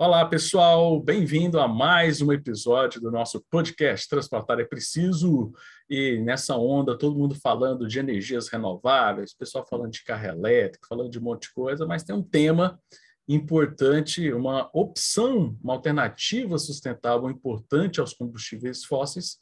Olá, pessoal, bem-vindo a mais um episódio do nosso podcast Transportar é Preciso. E nessa onda, todo mundo falando de energias renováveis, pessoal falando de carro elétrico, falando de um monte de coisa, mas tem um tema importante, uma opção, uma alternativa sustentável importante aos combustíveis fósseis,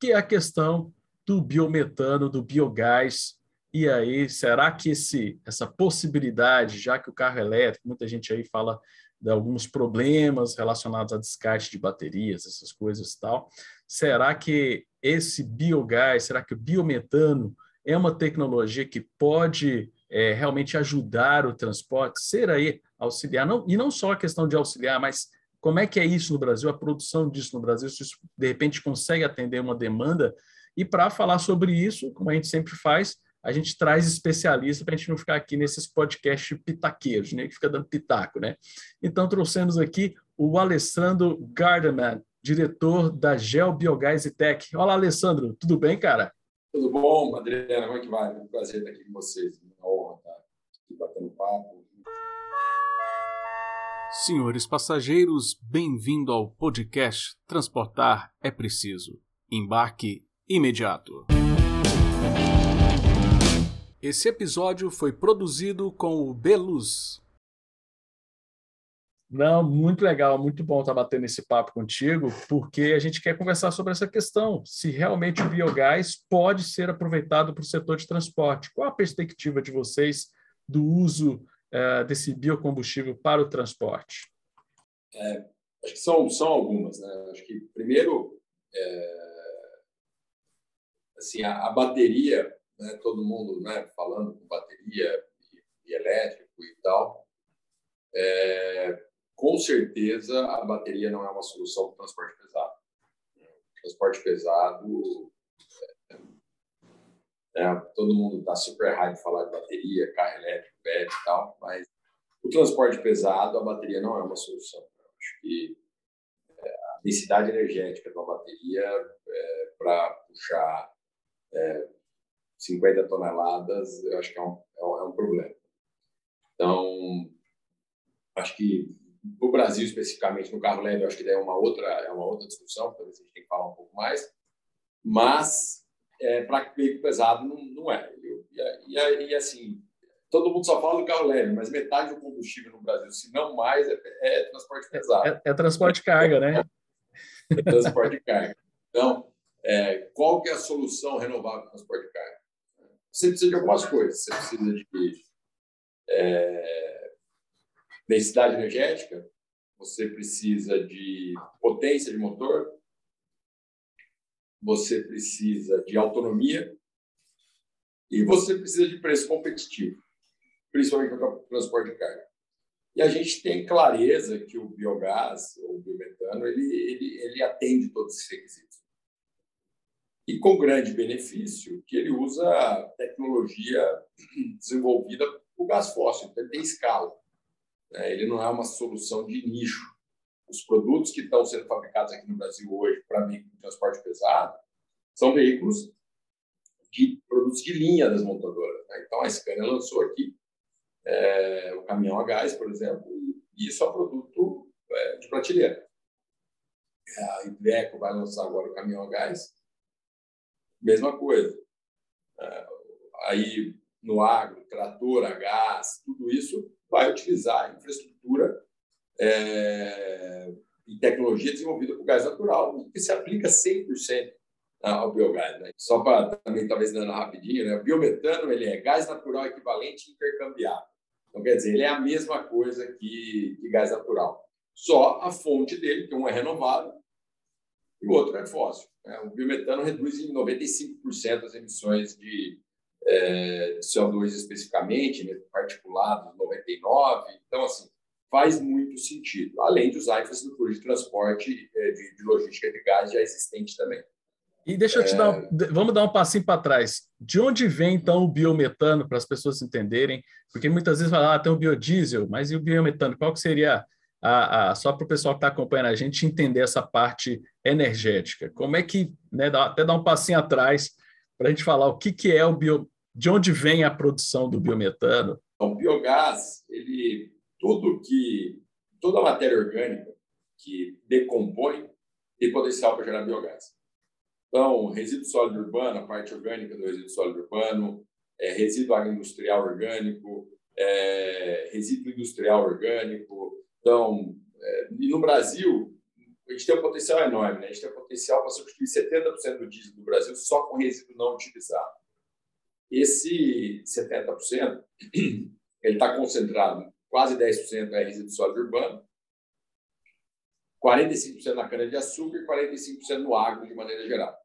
que é a questão do biometano, do biogás. E aí, será que esse, essa possibilidade, já que o carro elétrico, muita gente aí fala de alguns problemas relacionados a descarte de baterias, essas coisas e tal. Será que esse biogás, será que o biometano é uma tecnologia que pode é, realmente ajudar o transporte, ser aí auxiliar, não, e não só a questão de auxiliar, mas como é que é isso no Brasil, a produção disso no Brasil, se isso de repente consegue atender uma demanda. E para falar sobre isso, como a gente sempre faz, a gente traz especialista para a gente não ficar aqui nesses podcasts pitaqueiros, né, que fica dando pitaco, né? Então trouxemos aqui o Alessandro Gardeman, diretor da Gel Biogás e Tech. Olá, Alessandro, tudo bem, cara? Tudo bom, Adriana? Como é que vai? É um prazer estar aqui com vocês. Uma honra estar aqui batendo papo. Senhores passageiros, bem-vindo ao podcast Transportar é Preciso. Embarque imediato. Esse episódio foi produzido com o Beluz. Não, muito legal, muito bom estar batendo esse papo contigo, porque a gente quer conversar sobre essa questão, se realmente o biogás pode ser aproveitado para o setor de transporte. Qual a perspectiva de vocês do uso uh, desse biocombustível para o transporte? É, acho que são, são algumas. Né? Acho que, primeiro, é, assim, a, a bateria né, todo mundo né, falando com bateria e, e elétrico e tal. É, com certeza, a bateria não é uma solução para o transporte pesado. O transporte pesado, é, é, todo mundo está super hype falar de bateria, carro elétrico, BET e tal, mas o transporte pesado, a bateria não é uma solução. Eu acho que é, a densidade energética de uma bateria é, para puxar é, 50 toneladas, eu acho que é um, é um, é um problema. Então, acho que o Brasil especificamente no carro leve, acho que daí é uma outra é uma outra discussão, talvez a gente tenha que falar um pouco mais. Mas é, para veículo pesado não, não é. Eu, e, e, e, assim, todo mundo só fala do carro leve, mas metade do combustível no Brasil, se não mais, é, é transporte pesado. É, é, transporte de carga, né? é transporte de carga. Então, é, qual que é a solução renovável para transporte de carga? Você precisa de algumas coisas. Você precisa de é, densidade energética, você precisa de potência de motor, você precisa de autonomia e você precisa de preço competitivo, principalmente para o transporte de carga. E a gente tem clareza que o biogás, ou o biometano, ele, ele, ele atende todos esses requisitos e com grande benefício que ele usa tecnologia desenvolvida por gás fóssil, então ele tem escala. Né? Ele não é uma solução de nicho. Os produtos que estão sendo fabricados aqui no Brasil hoje para de transporte pesado são veículos de produtos de linha das montadoras. Né? Então a Scania lançou aqui é, o caminhão a gás, por exemplo, e isso é um produto é, de prateleira. A Iveco vai lançar agora o caminhão a gás, mesma coisa. É, aí, no agro, trator a gás, tudo isso vai utilizar infraestrutura é, e tecnologia desenvolvida por gás natural, que se aplica 100% ao biogás. Né? Só para também, talvez, dando rapidinho, né? o biometano ele é gás natural equivalente intercambiável. Então, quer dizer, ele é a mesma coisa que, que gás natural. Só a fonte dele, que um é renovável e o outro é fóssil. Né? O biometano reduz em 95% as emissões de, é, de CO2 especificamente, né? particulados 99%. Então, assim, faz muito sentido, além de usar a infraestrutura de transporte é, de, de, logística de gás já existente também. E deixa eu te é... dar, vamos dar um passinho para trás. De onde vem então o biometano para as pessoas entenderem? Porque muitas vezes falam, ah, tem o biodiesel, mas e o biometano? Qual que seria a, a, só para o pessoal que está acompanhando a gente entender essa parte energética. Como é que, né, dá, até dar um passinho atrás para a gente falar o que, que é o bio, de onde vem a produção do biometano? O biogás, ele, tudo que toda a matéria orgânica que decompõe tem potencial para gerar biogás. Então, resíduo sólido urbano, a parte orgânica do resíduo sólido urbano, é, resíduo agroindustrial orgânico, é, resíduo industrial orgânico. Então, é, e no Brasil, a gente tem um potencial enorme. Né? A gente tem um potencial para substituir 70% do diesel do Brasil só com resíduo não utilizado. Esse 70%, ele está concentrado, quase 10% é resíduo sólido urbano, 45% na cana-de-açúcar e 45% no agro, de maneira geral.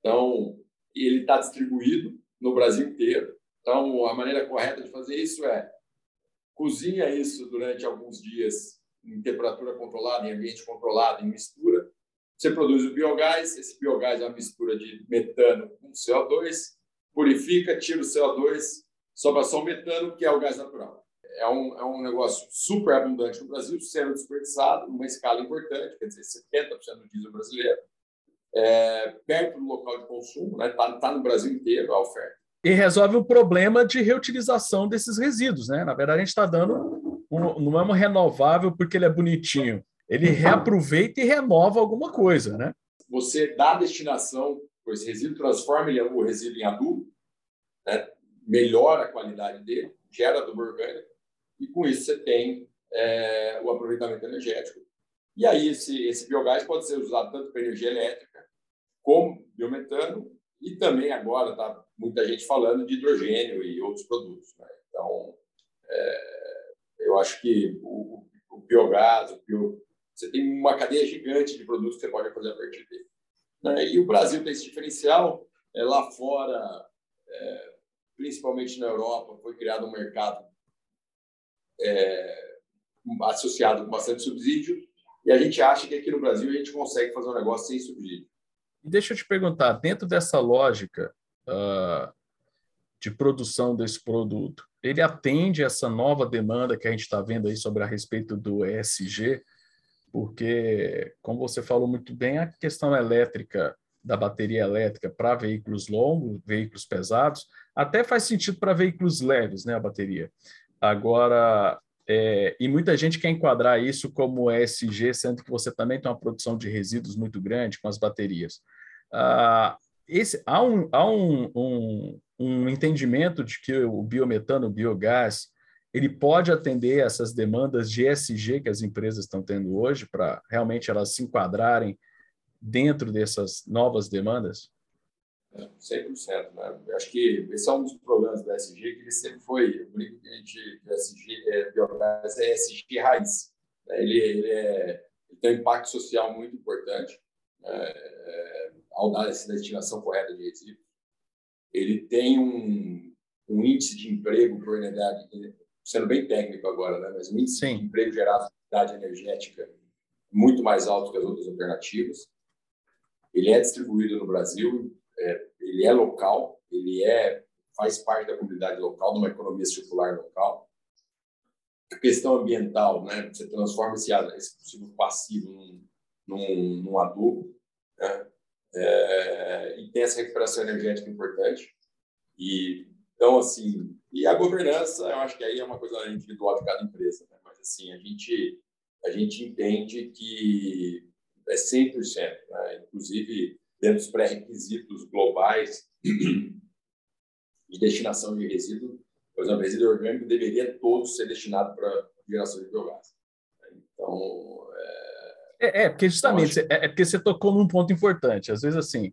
Então, ele está distribuído no Brasil inteiro. Então, a maneira correta de fazer isso é cozinha isso durante alguns dias em temperatura controlada, em ambiente controlado, em mistura. Você produz o biogás, esse biogás é uma mistura de metano com CO2, purifica, tira o CO2, sobra só o metano, que é o gás natural. É um, é um negócio super abundante no Brasil, sendo desperdiçado numa escala importante, quer dizer, 70% do diesel brasileiro, é, perto do local de consumo, está né? Tá, tá no Brasil inteiro a oferta. E resolve o problema de reutilização desses resíduos. Né? Na verdade, a gente está dando um, não é um renovável porque ele é bonitinho. Ele reaproveita e renova alguma coisa. Né? Você dá destinação para esse resíduo, transforma ele, o resíduo em adubo, né? melhora a qualidade dele, gera adubo orgânico, e com isso você tem é, o aproveitamento energético. E aí esse, esse biogás pode ser usado tanto para energia elétrica, como biometano, e também agora está muita gente falando de hidrogênio e outros produtos. Né? Então, é, eu acho que o, o biogás, o bio, você tem uma cadeia gigante de produtos que você pode fazer a partir dele. Né? E o Brasil tem esse diferencial. É, lá fora, é, principalmente na Europa, foi criado um mercado é, associado com bastante subsídio, e a gente acha que aqui no Brasil a gente consegue fazer um negócio sem subsídio. Deixa eu te perguntar, dentro dessa lógica uh, de produção desse produto, ele atende essa nova demanda que a gente está vendo aí sobre a respeito do ESG? Porque, como você falou muito bem, a questão elétrica da bateria elétrica para veículos longos, veículos pesados, até faz sentido para veículos leves, né, a bateria. Agora, é, e muita gente quer enquadrar isso como ESG, sendo que você também tem uma produção de resíduos muito grande com as baterias. Ah, esse, há um, há um, um, um entendimento de que o biometano, o biogás, ele pode atender essas demandas de ESG que as empresas estão tendo hoje, para realmente elas se enquadrarem dentro dessas novas demandas? 100%. Né? Acho que esse é um dos problemas da SG, que ele sempre foi, o brinco que a gente, é, biogás é SG raiz. Né? Ele, ele, é, ele, tem um impacto social muito importante né? é, ao dar essa destinação correta de resíduos. Ele tem um, um índice de emprego por unidade, sendo bem técnico agora, né? mas um índice Sim. de emprego gerado por unidade energética muito mais alto que as outras alternativas. Ele é distribuído no Brasil é, ele é local, ele é faz parte da comunidade local, de uma economia circular local. A questão ambiental, né? Você transforma esse, esse possível passivo num, num, num adubo? É, e tem essa recuperação energética importante. E então assim, e a governança, eu acho que aí é uma coisa individual de cada empresa, né? mas assim a gente a gente entende que é 100%, né? inclusive dentro dos pré-requisitos globais de destinação de resíduo, por exemplo, resíduo orgânico deveria todo ser destinado para geração de biogás. Então, é, é, porque justamente é, é, porque você tocou num ponto importante. Às vezes, assim,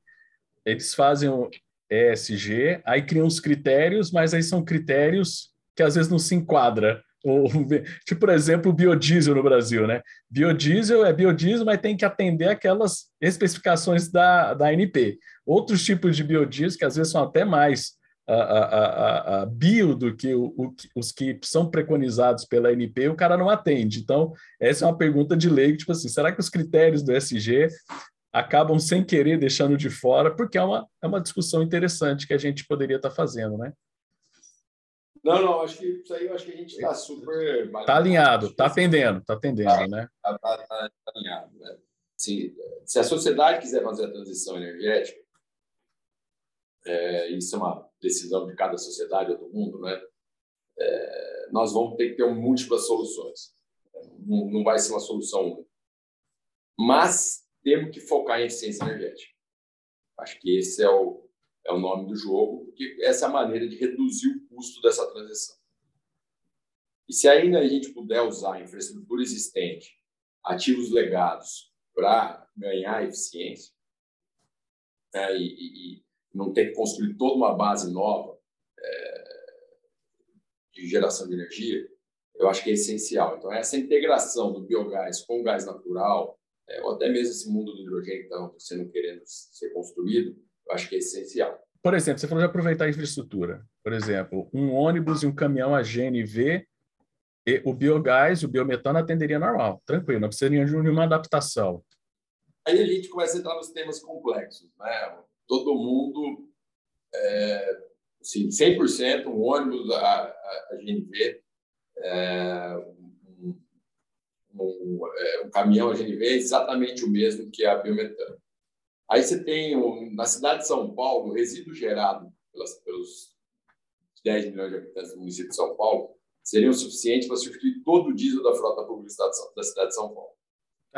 eles fazem o ESG, aí criam os critérios, mas aí são critérios que às vezes não se enquadra tipo, por exemplo, o biodiesel no Brasil, né? Biodiesel é biodiesel, mas tem que atender aquelas especificações da, da ANP. Outros tipos de biodiesel, que às vezes são até mais a, a, a, bio do que o, o, os que são preconizados pela ANP, o cara não atende. Então, essa é uma pergunta de lei, tipo assim, será que os critérios do SG acabam sem querer deixando de fora? Porque é uma, é uma discussão interessante que a gente poderia estar fazendo, né? Não, não, acho que isso aí eu acho que a gente está super. Está alinhado, está atendendo, está atendendo, tá, né? Está tá, tá, tá alinhado. Né? Se, se a sociedade quiser fazer a transição energética, é, isso é uma decisão de cada sociedade ou do mundo, né? É, nós vamos ter que ter múltiplas soluções. não, vai ser uma solução Mas temos que focar em eficiência energética. Acho que esse é o, é o nome do jogo, porque essa é a maneira de reduzir o custo dessa transição. E se ainda a gente puder usar a infraestrutura existente, ativos legados, para ganhar eficiência, né, e, e, não ter que construir toda uma base nova é, de geração de energia, eu acho que é essencial. Então, essa integração do biogás com o gás natural, é, ou até mesmo esse mundo do hidrogênio que está sendo querendo ser construído, eu acho que é essencial. Por exemplo, você falou de aproveitar a infraestrutura. Por exemplo, um ônibus e um caminhão a GNV, o biogás e o biometano atenderia normal, tranquilo, não precisaria de nenhuma adaptação. Aí a gente começa a entrar nos temas complexos. Né? Todo mundo, é, assim, 100% um ônibus a, a, a GNV, é, um, um, é, um, caminhão a GNV é exatamente o mesmo que a biometano. Aí você tem, na cidade de São Paulo, o resíduo gerado pelas, pelos 10 milhões de habitantes do município de São Paulo seriam suficientes para substituir todo o diesel da frota pública da cidade de São Paulo.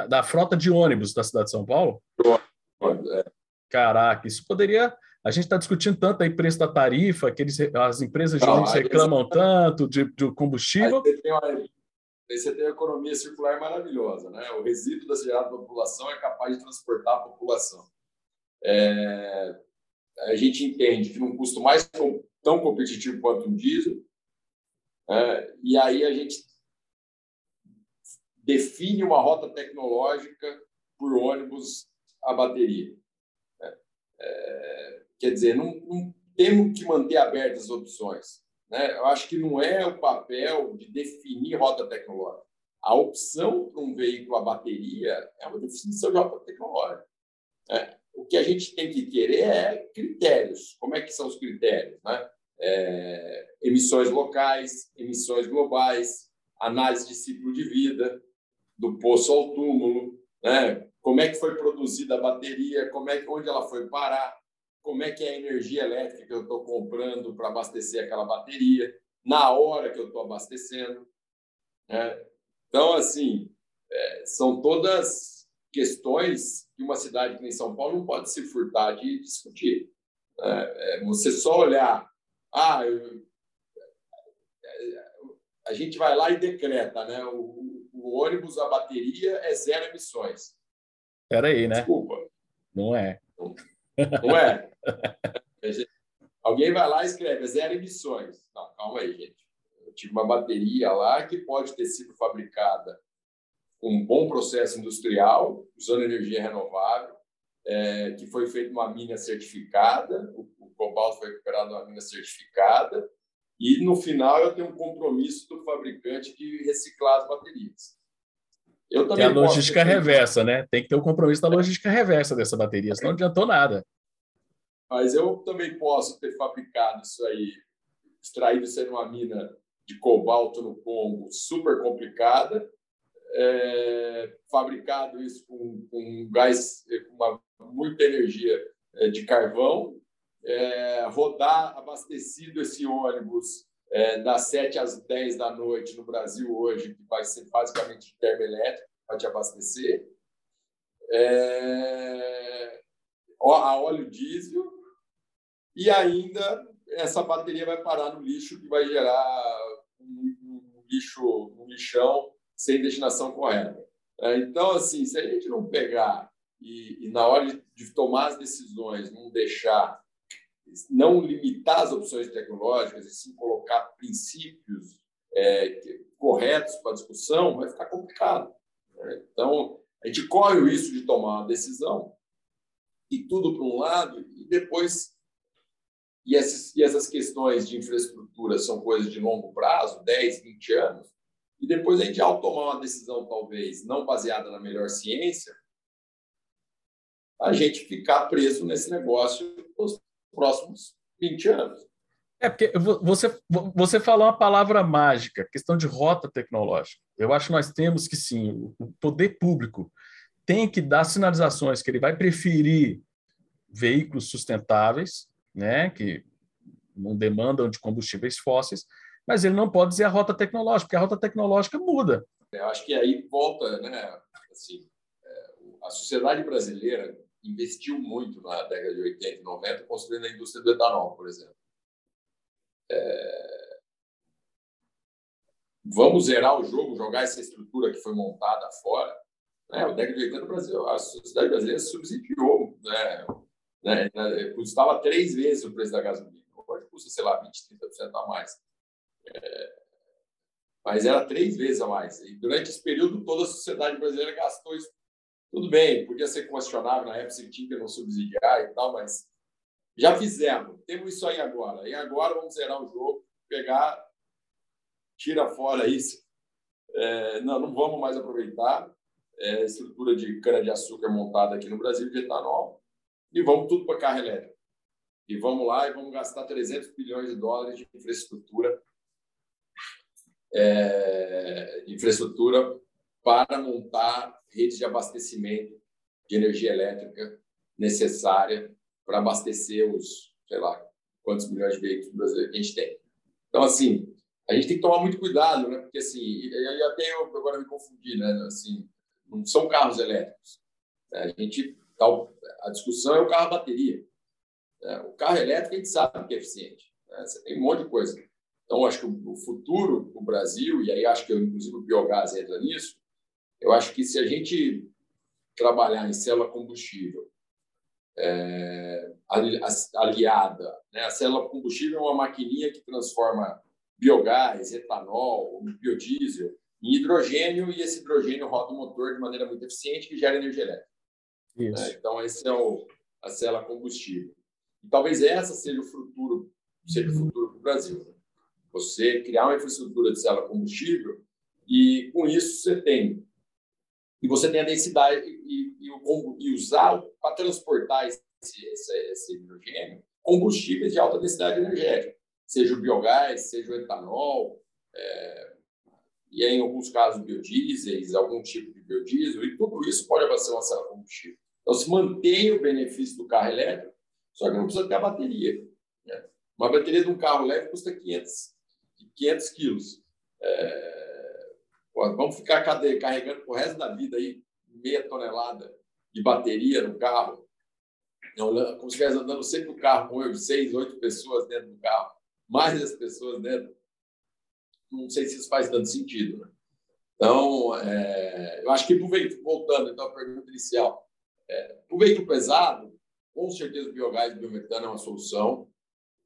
Da frota de ônibus da cidade de São Paulo? É. Caraca, isso poderia. A gente está discutindo tanto aí preço da tarifa, que eles, as empresas de ônibus reclamam tanto de, de combustível. Aí você, tem uma, você tem uma economia circular maravilhosa, né? O resíduo da gerada da população é capaz de transportar a população. É, a gente entende que num custo mais tão competitivo quanto um diesel, é, e aí a gente define uma rota tecnológica por ônibus a bateria. Quer dizer, não, não, temos que manter abertas as opções. Né? Eu acho que não é o papel de definir rota tecnológica. A opção para um veículo a bateria é uma definição de rota tecnológica. Né? O que a gente tem que querer é critérios. Como é que são os critérios? Né? É, emissões locais, emissões globais, análise de ciclo de vida, do poço ao túmulo, né? Como é que foi produzida a bateria, como é que, onde ela foi parar, como é que é a energia elétrica que eu estou comprando para abastecer aquela bateria, na hora que eu estou abastecendo. Né? Então, assim, é, são todas questões que uma cidade que nem São Paulo não pode se furtar de discutir. Né? É, você só olhar, ah, eu, a gente vai lá e decreta, né? O, o ônibus a bateria é zero emissões. Espera aí, né? Desculpa. Não é. Não é. Alguém vai lá e escreve é zero emissões. Não, calma aí, gente. Eu tive uma bateria lá que pode ter sido fabricada com um bom processo industrial, usando energia renovável, é, que foi feita uma mina certificada, o, o cobalto foi recuperado numa mina certificada, e no final eu tenho um compromisso do fabricante de reciclar as baterias. Eu também a logística reversa, né? Tem que ter o um compromisso da logística reversa dessa bateria, senão não adiantou nada. Mas eu também posso ter fabricado isso aí, extraído isso aí numa mina de cobalto no Congo super complicada, é, fabricado isso com, com gás, com uma, muita energia é, de carvão, é, rodar abastecido esse ônibus é, das 7 às 10 da noite no Brasil hoje, que vai ser basicamente termoelétrico para te abastecer. É, a óleo diesel e ainda essa bateria vai parar no lixo que vai gerar um, um lixo, um lixão sem destinação correta. É, então, assim, se a gente não pegar e, e na hora de, de tomar as decisões, não deixar não limitar as opções tecnológicas e sim colocar princípios é, corretos para discussão, vai ficar complicado. Né? Então, a gente corre o risco de tomar uma decisão e tudo para um lado e depois e essas, e essas questões de infraestrutura são coisas de longo prazo, 10, 20 anos, e depois a gente, ao tomar uma decisão, talvez não baseada na melhor ciência, a gente ficar preso nesse negócio próximos 20 anos. É, porque você, você falou uma palavra mágica, questão de rota tecnológica. Eu acho que nós temos que, sim, o poder público tem que dar sinalizações que ele vai preferir veículos sustentáveis, né, que não demandam de combustíveis fósseis, mas ele não pode dizer a rota tecnológica, porque a rota tecnológica muda. Eu acho que aí volta, né? Assim, é, a sociedade brasileira investiu muito na década de 80 e 90 construindo a indústria do etanol, por exemplo. É... Vamos zerar o jogo, jogar essa estrutura que foi montada fora. Né? O década de 80 Brasil, a sociedade brasileira subsidiou, né? né? Custava três vezes o preço da gasolina. Hoje custa, sei lá, 20, 30% a mais. É... Mas era três vezes a mais. E durante esse período, toda a sociedade brasileira gastou isso tudo bem, podia ser questionável na época se tinha não subsidiar e tal, mas já fizemos. Temos isso aí agora. E agora vamos zerar o jogo, pegar, tira fora isso. É, não, não vamos mais aproveitar é, estrutura de cana-de-açúcar montada aqui no Brasil de etanol e vamos tudo para carro elétrico. E vamos lá e vamos gastar 300 bilhões de dólares de infraestrutura é, infraestrutura para montar redes de abastecimento de energia elétrica necessária para abastecer os, sei lá, quantos milhões de veículos brasileiros que a gente tem. Então, assim, a gente tem que tomar muito cuidado, né? Porque, assim, eu até eu agora me confundi, né? Assim, não são carros elétricos. A gente, a discussão é o carro bateria. Né? O carro elétrico a gente sabe que é eficiente. Né? Você tem um monte de coisa. Então, acho que o futuro do Brasil, e aí acho que inclusive o biogás entra nisso, eu acho que se a gente trabalhar em célula combustível é, aliada, né? a célula combustível é uma maquininha que transforma biogás, etanol, biodiesel em hidrogênio e esse hidrogênio roda o motor de maneira muito eficiente que gera energia elétrica. Né? Então, esse é o, a célula combustível. E talvez essa seja o futuro, seja o futuro para o Brasil. Né? Você criar uma infraestrutura de célula combustível e, com isso, você tem e você tem a densidade e, e, e usar para transportar esse, esse, esse, hidrogênio combustíveis de alta densidade energética, seja o biogás, seja o etanol, é, e em alguns casos biodiesel, algum tipo de biodiesel, e tudo isso pode abastecer uma célula combustível. Então, se mantém o benefício do carro elétrico, só que não precisa ter a bateria. Né? Uma bateria de um carro leve custa 500, 500 quilos. É, Vamos ficar carregando o resto da vida aí meia tonelada de bateria no carro, como se estivesse andando sempre o carro com seis, oito pessoas dentro do carro, mais as pessoas dentro. Não sei se isso faz tanto sentido. Né? Então, é, eu acho que, veículo, voltando então à pergunta inicial, é, para o veículo pesado, com certeza o biogás e o biometano é uma solução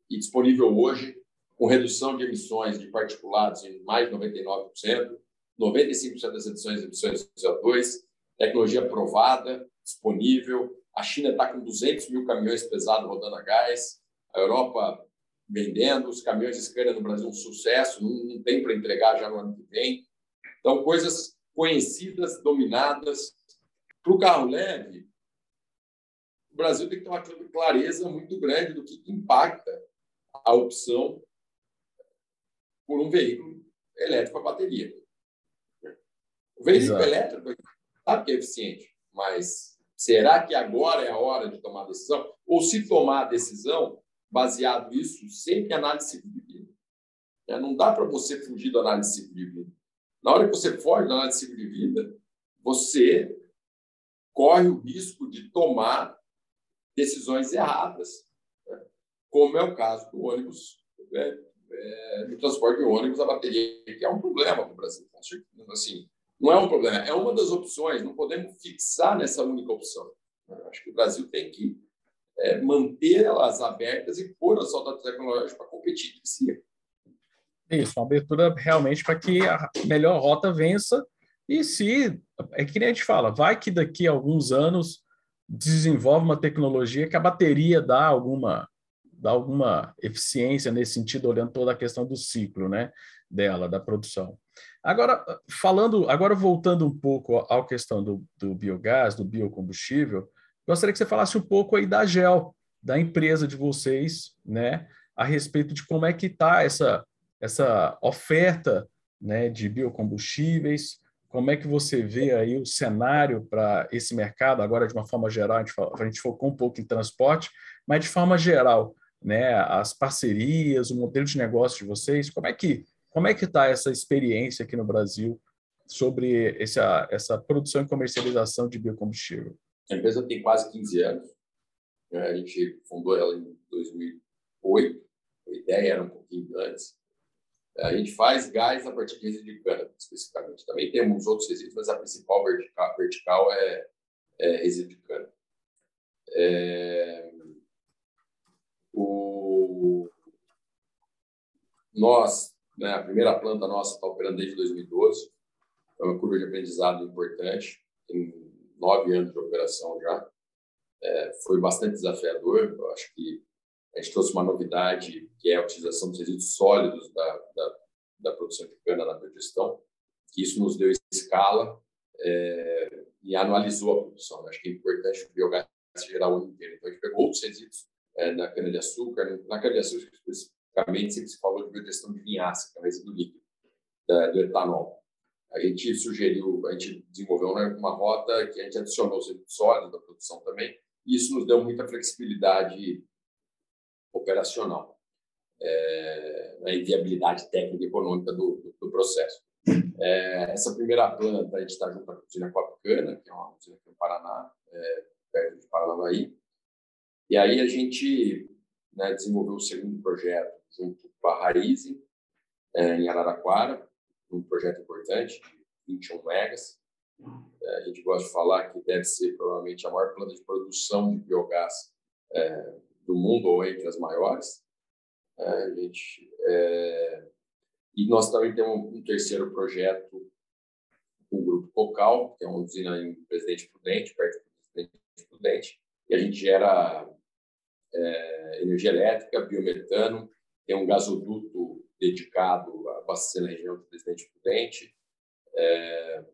e disponível hoje, com redução de emissões de particulados em mais de 99%, 95% das edições emissões de CO2, tecnologia provada, disponível. A China está com 200 mil caminhões pesados rodando a gás, a Europa vendendo, os caminhões de escada no Brasil um sucesso, não, não tem para entregar já no ano que vem. Então, coisas conhecidas, dominadas. Para o carro leve, o Brasil tem que ter uma clareza muito grande do que impacta a opção por um veículo elétrico a bateria. O veículo Exato. elétrico sabe que é eficiente, mas será que agora é a hora de tomar a decisão? Ou se tomar a decisão, baseado nisso, sempre análise vida. É, não dá para você fugir da análise vida. Na hora que você foge da análise vida, você corre o risco de tomar decisões erradas, né? como é o caso do ônibus, é, é, do transporte de ônibus a bateria, que é um problema para o Brasil. Assim, não é um problema, é uma das opções, não podemos fixar nessa única opção. Eu acho que o Brasil tem que é, manter elas abertas e pôr as altas tecnológicas para competir entre si. Isso, uma abertura realmente para que a melhor rota vença. E se, é que nem a gente fala, vai que daqui a alguns anos desenvolve uma tecnologia que a bateria dá alguma, dá alguma eficiência nesse sentido, olhando toda a questão do ciclo né, dela, da produção. Agora, falando, agora voltando um pouco à questão do, do biogás, do biocombustível, gostaria que você falasse um pouco aí da GEL, da empresa de vocês, né, a respeito de como é que está essa, essa oferta né, de biocombustíveis, como é que você vê aí o cenário para esse mercado, agora de uma forma geral, a gente, a gente focou um pouco em transporte, mas de forma geral, né, as parcerias, o modelo de negócio de vocês, como é que como é que está essa experiência aqui no Brasil sobre essa, essa produção e comercialização de biocombustível? A empresa tem quase 15 anos. Né? A gente fundou ela em 2008. A ideia era um pouquinho antes. A gente faz gás a partir de resíduo de cana, especificamente. Também temos outros resíduos, mas a principal vertical, vertical é, é resíduo de cana. É, o, nós, né, a primeira planta nossa está operando desde 2012. É uma curva de aprendizado importante. Tem nove anos de operação já. É, foi bastante desafiador. Eu acho que a gente trouxe uma novidade, que é a utilização dos resíduos sólidos da, da, da produção de cana na biogestão, que isso nos deu escala é, e anualizou a produção. Acho que é importante o biogás gerar o ano inteiro. Então, a gente pegou outros resíduos é, na cana-de-açúcar. Na cana-de-açúcar, especificamente, se falou de biogestão de vinhaça, que é o resíduo líquido da, do etanol. A gente sugeriu, a gente desenvolveu uma rota que a gente adicionou os resíduos da produção também, e isso nos deu muita flexibilidade operacional é, e viabilidade técnica e econômica do, do, do processo. É, essa primeira planta, a gente está junto com a usina Copacana, que é uma usina aqui no Paraná, é, perto de Paranavaí. E aí a gente né, desenvolveu o segundo projeto junto com a Raiz, é, em Araraquara, um projeto importante, de 21 megas. É, a gente gosta de falar que deve ser provavelmente a maior planta de produção de biogás é, do mundo, ou entre as maiores. É, a gente, é, e nós também temos um terceiro projeto o Grupo Cocal, que é uma usina em Presidente Prudente, perto do Presidente Prudente, e a gente gera é, energia elétrica, biometano, tem um gasoduto dedicado a abastecer a região do Presidente Prudente. É,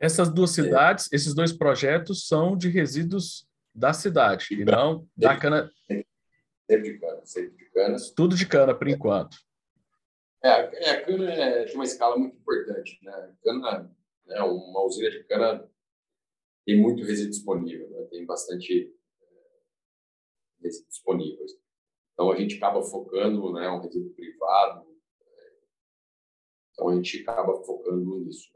Essas duas é. cidades, é, esses dois projetos são de resíduos da cidade, e não da cana. Sempre de cana, sempre de cana. Tudo de cana, por enquanto. É, é a cana é, tem uma escala muito importante. Né? Cana, né, uma usina de cana tem muito resíduo disponível, né? tem bastante é, resíduos disponíveis. Então, a gente acaba focando, né, um resíduo privado, é, então a gente acaba focando nisso.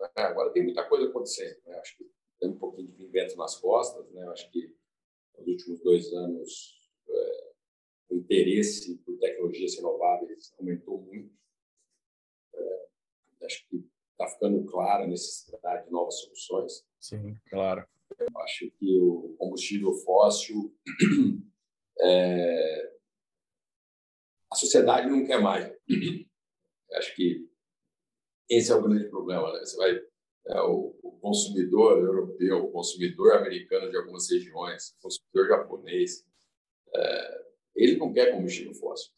Né? Agora, tem muita coisa acontecendo, né? acho que tem um pouquinho de vento nas costas, né? acho que nos últimos dois anos é, o interesse por tecnologias renováveis aumentou muito. É, acho que está ficando clara a necessidade de novas soluções. Sim, claro. Eu acho que o combustível fóssil é, a sociedade não quer mais. acho que esse é o grande problema. Né? Você vai é, o, o, consumidor europeu, o consumidor americano de algumas regiões, o consumidor japonês, é, ele não quer combustível fóssil.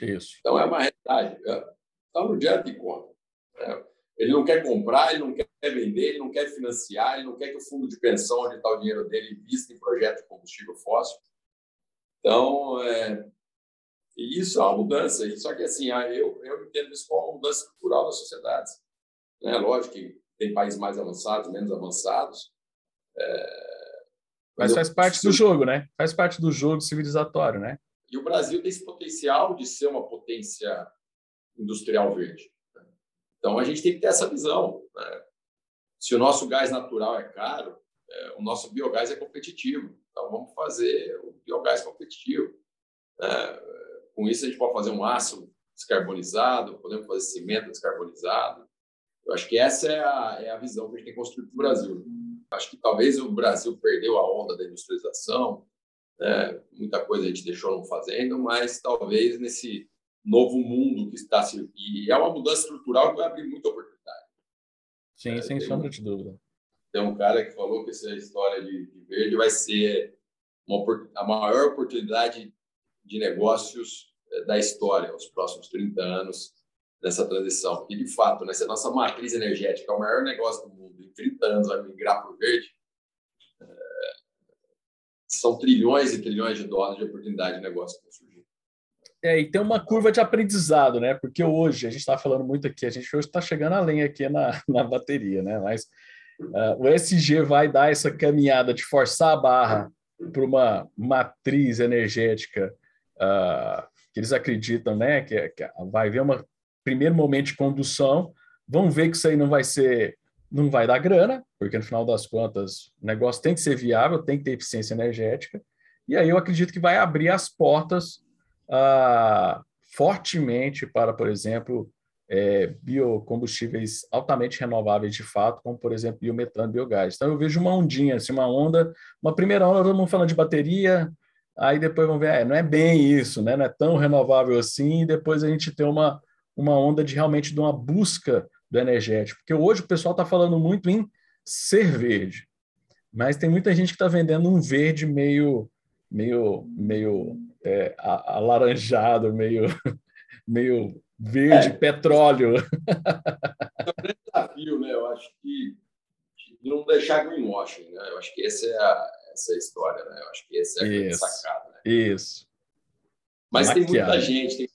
Isso. Então é uma realidade. Está no direto de conta. É, ele não quer comprar, ele não quer vender, ele não quer financiar, ele não quer que o fundo de pensão, onde está o dinheiro dele, invista em projetos de combustível fóssil. Então, é, isso é uma mudança. Só que, assim, ah, eu, eu entendo isso como uma mudança cultural das sociedades. Né? Lógico que tem países mais avançados, menos avançados. É, mas faz parte do jogo, né? Faz parte do jogo civilizatório, né? E o Brasil tem esse potencial de ser uma potência industrial verde. Então, a gente tem que ter essa visão. Né? Se o nosso gás natural é caro, é, o nosso biogás é competitivo. Então, vamos fazer o biogás competitivo. Né? Com isso, a gente pode fazer um aço descarbonizado, podemos fazer cimento descarbonizado. Eu acho que essa é a, é a visão que a gente tem construído para o Brasil. Acho que talvez o Brasil perdeu a onda da industrialização, né? muita coisa a gente deixou não fazendo, mas talvez nesse novo mundo que está se e é uma mudança estrutural que vai abrir muita oportunidade. Sim, é, sem sombra de dúvida. Tem um cara que falou que essa história de, de verde vai ser uma, a maior oportunidade de negócios eh, da história, os próximos 30 anos nessa transição. E, de fato, né, se a nossa matriz energética é o maior negócio do mundo, em 30 anos vai migrar para o verde, é, são trilhões e trilhões de dólares de oportunidade de negócio que vão surgir. É, e tem uma curva de aprendizado, né? Porque hoje, a gente está falando muito aqui, a gente hoje está chegando além aqui na, na bateria, né? Mas uh, o SG vai dar essa caminhada de forçar a barra para uma matriz energética uh, que eles acreditam, né? Que, que vai haver uma primeiro momento de condução, vão ver que isso aí não vai ser, não vai dar grana, porque no final das contas o negócio tem que ser viável, tem que ter eficiência energética, e aí eu acredito que vai abrir as portas ah, fortemente para, por exemplo, é, biocombustíveis altamente renováveis de fato, como por exemplo biometano, biogás. Então eu vejo uma ondinha, assim, uma onda, uma primeira onda, todo mundo falando de bateria, aí depois vamos ver, é, não é bem isso, né? não é tão renovável assim, e depois a gente tem uma, uma onda de realmente de uma busca do energético, porque hoje o pessoal está falando muito em ser verde, mas tem muita gente que está vendendo um verde meio meio meio é, alaranjado, meio meio verde, é. petróleo. É um grande desafio, né? Eu acho que não deixar greenwashing, né? Eu acho que essa é a, essa é a história, né? Eu acho que essa é a grande sacada, né? Isso. Mas Maquiagem. tem muita gente, tem...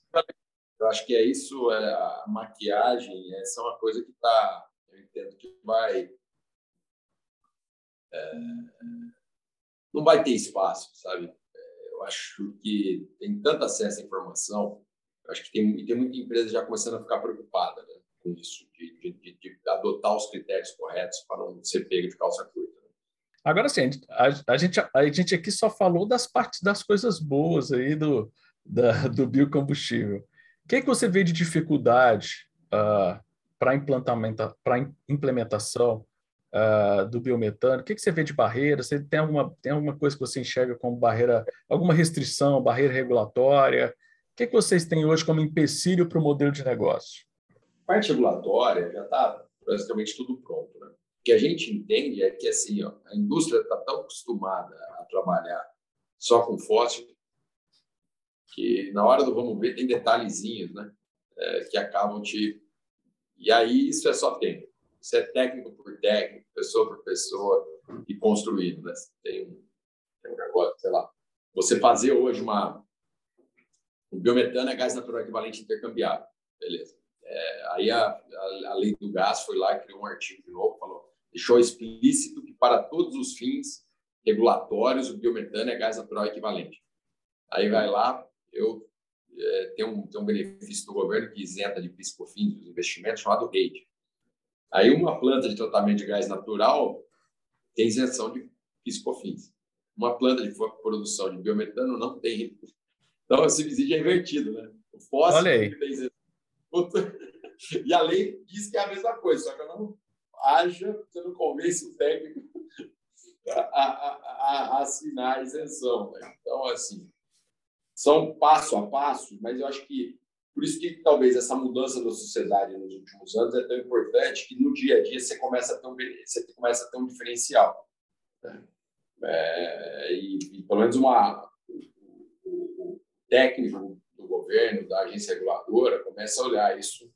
eu acho que é isso, é a maquiagem, essa é uma coisa que está, eu entendo que vai é, não vai ter espaço, sabe? É, eu acho que tem tanto acesso à informação acho que tem, tem muita empresa já começando a ficar preocupada né, com isso, de, de, de, adotar os critérios corretos para não ser pego de calça curta. Né. Agora sim, a, a, gente, a gente aqui só falou das partes das coisas boas aí do, da, do biocombustível. O que, é que você vê de dificuldade uh, para implementação uh, do biometano? O que, que você vê de barreira? Você tem alguma, tem alguma coisa que você enxerga como barreira, alguma restrição, barreira regulatória? que, que vocês têm hoje como empecilho para o modelo de negócio? A parte regulatória já está basicamente tudo pronto. Né? O que a gente entende é que assim, ó, a indústria está tão acostumada a trabalhar só com fóssil que na hora do vamos ver tem detalhezinhos né? É, que acabam te. E aí isso é só tempo. Isso é técnico por técnico, pessoa por pessoa e construído. Né? Tem tem um negócio, sei lá. Você fazer hoje uma, o biometano é gás natural equivalente intercambiável. Beleza. É, aí a, a, a, lei do gás foi lá e criou um artigo de novo, falou, deixou explícito que para todos os fins regulatórios o biometano é gás natural equivalente. Aí vai lá, eu é, tem um, um benefício do governo que isenta de PIS COFINS dos investimentos chamado REIT. Aí uma planta de tratamento de gás natural tem isenção de PIS COFINS. Uma planta de produção de biometano não tem então, o subsídio é invertido, né? O fóssil tem E a lei diz que é a mesma coisa, só que eu não haja, você não convence o técnico a, a, a, a assinar a isenção. Né? Então, assim, são passo a passo, mas eu acho que por isso que talvez essa mudança da sociedade nos últimos anos é tão importante que no dia a dia você começa a ter um, você começa a ter um diferencial. Né? É, e, e, pelo menos uma, técnico do governo, da agência reguladora, começa a olhar isso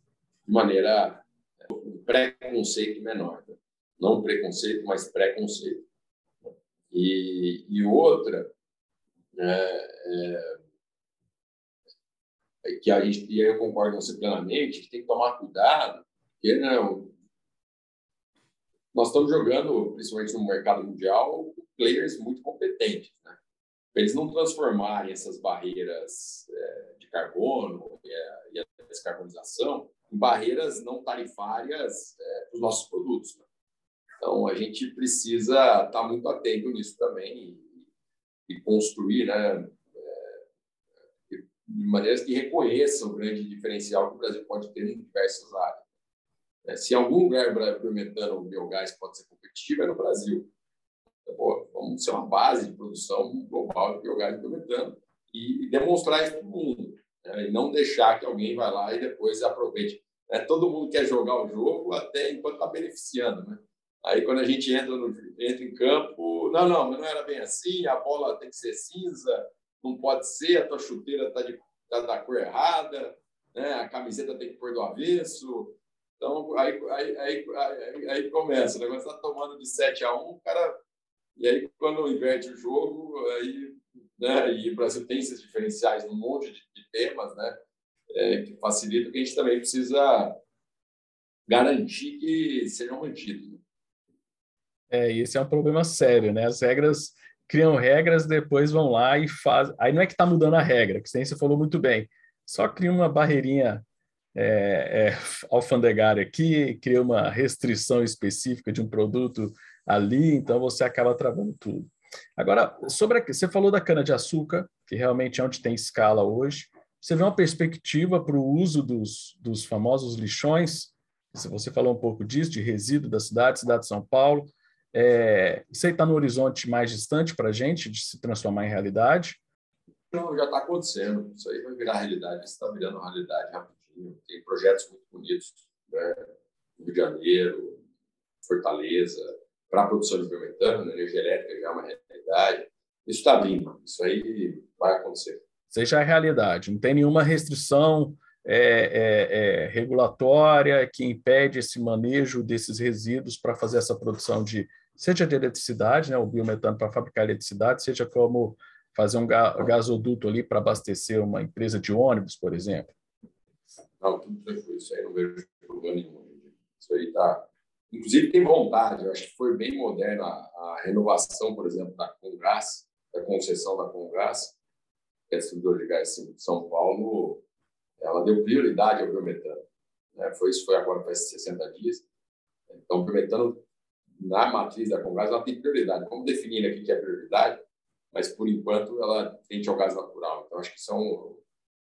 de maneira um preconceito menor. Né? Não preconceito, mas preconceito. E, e outra, é, é, que a gente, e aí eu concordo com você plenamente, que tem que tomar cuidado, porque né, nós estamos jogando, principalmente no mercado mundial, players muito competentes. Né? eles não transformarem essas barreiras é, de carbono e a, e a, descarbonização em barreiras não tarifárias é, para os nossos produtos. Né? Então, a gente precisa estar muito atento nisso também e, e construir né, é, de maneiras que reconheçam o grande diferencial que o Brasil pode ter em diversas áreas. É, se algum lugar o metano ou biogás pode ser competitivo, é no Brasil. Pô, vamos ser uma base de produção global de biogás biometano e, e demonstrar isso para o mundo. Né? E não deixar que alguém vá lá e depois aproveite. Né? Todo mundo quer jogar o jogo até enquanto está beneficiando. Né? Aí, quando a gente entra, no, entra em campo, não, não, mas não era bem assim, a bola tem que ser cinza, não pode ser, a tua chuteira está tá da cor errada, né? a camiseta tem que pôr do avesso. Então, aí, aí, aí, aí, começa, o negócio está tomando de 7 a 1, o cara e aí, quando inverte o jogo, aí, né, e o Brasil tem esses diferenciais num monte de, de temas, né, é, que facilita, que a gente também precisa garantir que sejam mantidos. Né? É, esse é um problema sério, né? As regras criam regras, depois vão lá e fazem. Aí não é que está mudando a regra, que você falou muito bem, só cria uma barreirinha é, é, alfandegária aqui, cria uma restrição específica de um produto ali, então você acaba travando tudo. Agora, sobre a, você falou da cana-de-açúcar, que realmente é onde tem escala hoje. Você vê uma perspectiva para o uso dos, dos famosos lixões? Você falou um pouco disso, de resíduo da cidade, cidade de São Paulo. É, isso aí está no horizonte mais distante para a gente de se transformar em realidade? Não, já está acontecendo. Isso aí vai virar realidade. Isso está virando realidade rapidinho. Tem projetos muito bonitos, né? Rio de Janeiro, Fortaleza, para a produção de biometano, energia elétrica já é uma realidade. Isso está vindo. Isso aí vai acontecer. Seja a realidade. Não tem nenhuma restrição é, é, é, regulatória que impede esse manejo desses resíduos para fazer essa produção de seja de eletricidade, né, o biometano para fabricar eletricidade, seja como fazer um gasoduto ali para abastecer uma empresa de ônibus, por exemplo? Não, tudo isso aí não vejo problema nenhum. Isso aí está. Inclusive, tem vontade, eu acho que foi bem moderna a, renovação, por exemplo, da Congás, da concessão da Congás, que é a distribuidora de gás de São Paulo, ela deu prioridade ao biometano. Né? Foi, isso foi agora, faz 60 dias. Então, o biometano na matriz da Congás, ela tem prioridade. Como definir aqui que é prioridade, mas por enquanto ela tende ao gás natural. Então, acho que são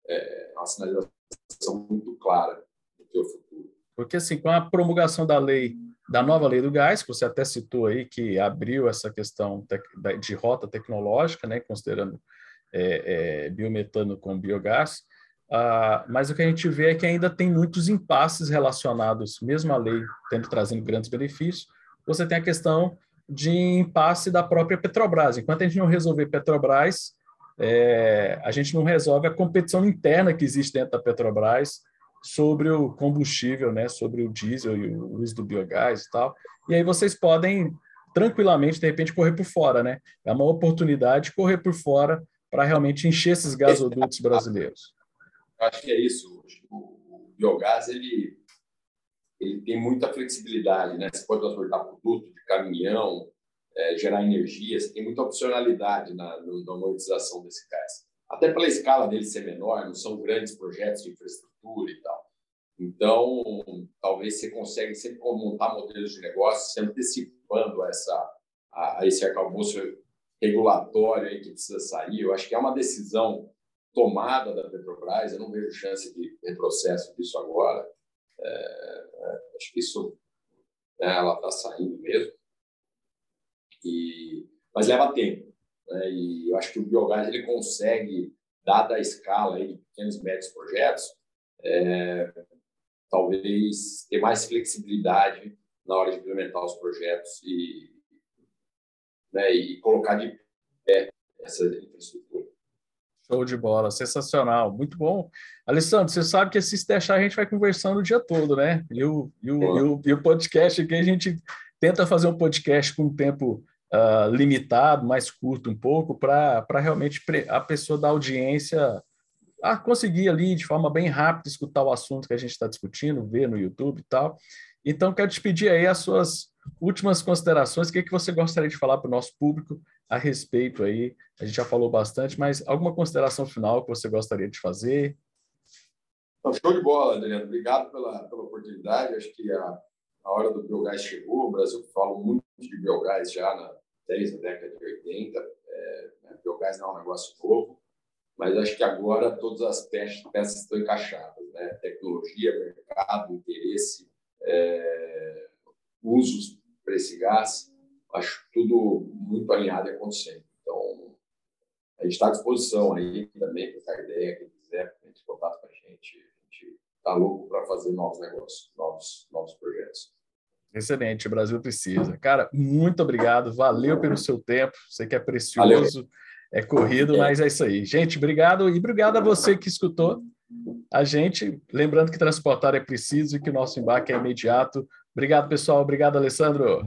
é, uma sinalização muito clara do teu futuro. Porque, assim, com a promulgação da lei, da nova lei do gás, que você até citou aí, que abriu essa questão de rota tecnológica, né, considerando é, é, biometano com biogás, ah, mas o que a gente vê é que ainda tem muitos impasses relacionados, mesmo a lei tendo trazendo grandes benefícios, você tem a questão de impasse da própria Petrobras. Enquanto a gente não resolver Petrobras, é, a gente não resolve a competição interna que existe dentro da Petrobras sobre o combustível, né, sobre o diesel e o uso do biogás e tal. E aí vocês podem tranquilamente, de repente, correr por fora, né? É uma oportunidade de correr por fora para realmente encher esses gasodutos brasileiros. Acho que é isso. O biogás ele ele tem muita flexibilidade, né? Você pode transportar produto de caminhão, é, gerar energia, você tem muita opcionalidade na, na monetização desse gás. Até pela escala dele ser menor, não são grandes projetos de infraestrutura e tal. Então, talvez você consiga sempre montar modelos de negócio, se antecipando essa, a, a esse arcabouço regulatório aí que precisa sair. Eu acho que é uma decisão tomada da Petrobras, eu não vejo chance de retrocesso disso agora. É, acho que isso né, ela está saindo mesmo. E, mas leva tempo. Né, e eu acho que o biogás ele consegue, dada a escala aí de pequenos e médios projetos, é, talvez ter mais flexibilidade na hora de implementar os projetos e, né, e colocar de pé essa infraestrutura. Show de bola, sensacional, muito bom. Alessandro, você sabe que se deixar a gente vai conversando o dia todo, né? E o, e o, e o, e o podcast aqui, a gente tenta fazer um podcast com um tempo uh, limitado, mais curto um pouco, para realmente a pessoa da audiência a conseguir ali de forma bem rápida escutar o assunto que a gente está discutindo, ver no YouTube e tal. Então, quero te pedir aí as suas últimas considerações, o que, é que você gostaria de falar para o nosso público a respeito aí? A gente já falou bastante, mas alguma consideração final que você gostaria de fazer? Show de bola, Adriano. Obrigado pela, pela oportunidade. Acho que a, a hora do biogás chegou. O Brasil fala muito de biogás já na, desde a década de 80. É, né, biogás não é um negócio novo, mas acho que agora todas as peças, peças estão encaixadas. Né? Tecnologia, mercado, interesse, é, usos para esse gás acho tudo muito alinhado e acontecendo. Então, a gente está à disposição aí também para essa ideia, quem quiser, entre em contato com a gente. A gente está louco para fazer novos negócios, novos, novos projetos. Excelente, o Brasil precisa. Cara, muito obrigado, valeu pelo seu tempo, sei que é precioso, valeu. é corrido, mas é isso aí. Gente, obrigado e obrigado a você que escutou a gente. Lembrando que transportar é preciso e que o nosso embarque é imediato. Obrigado, pessoal. Obrigado, Alessandro.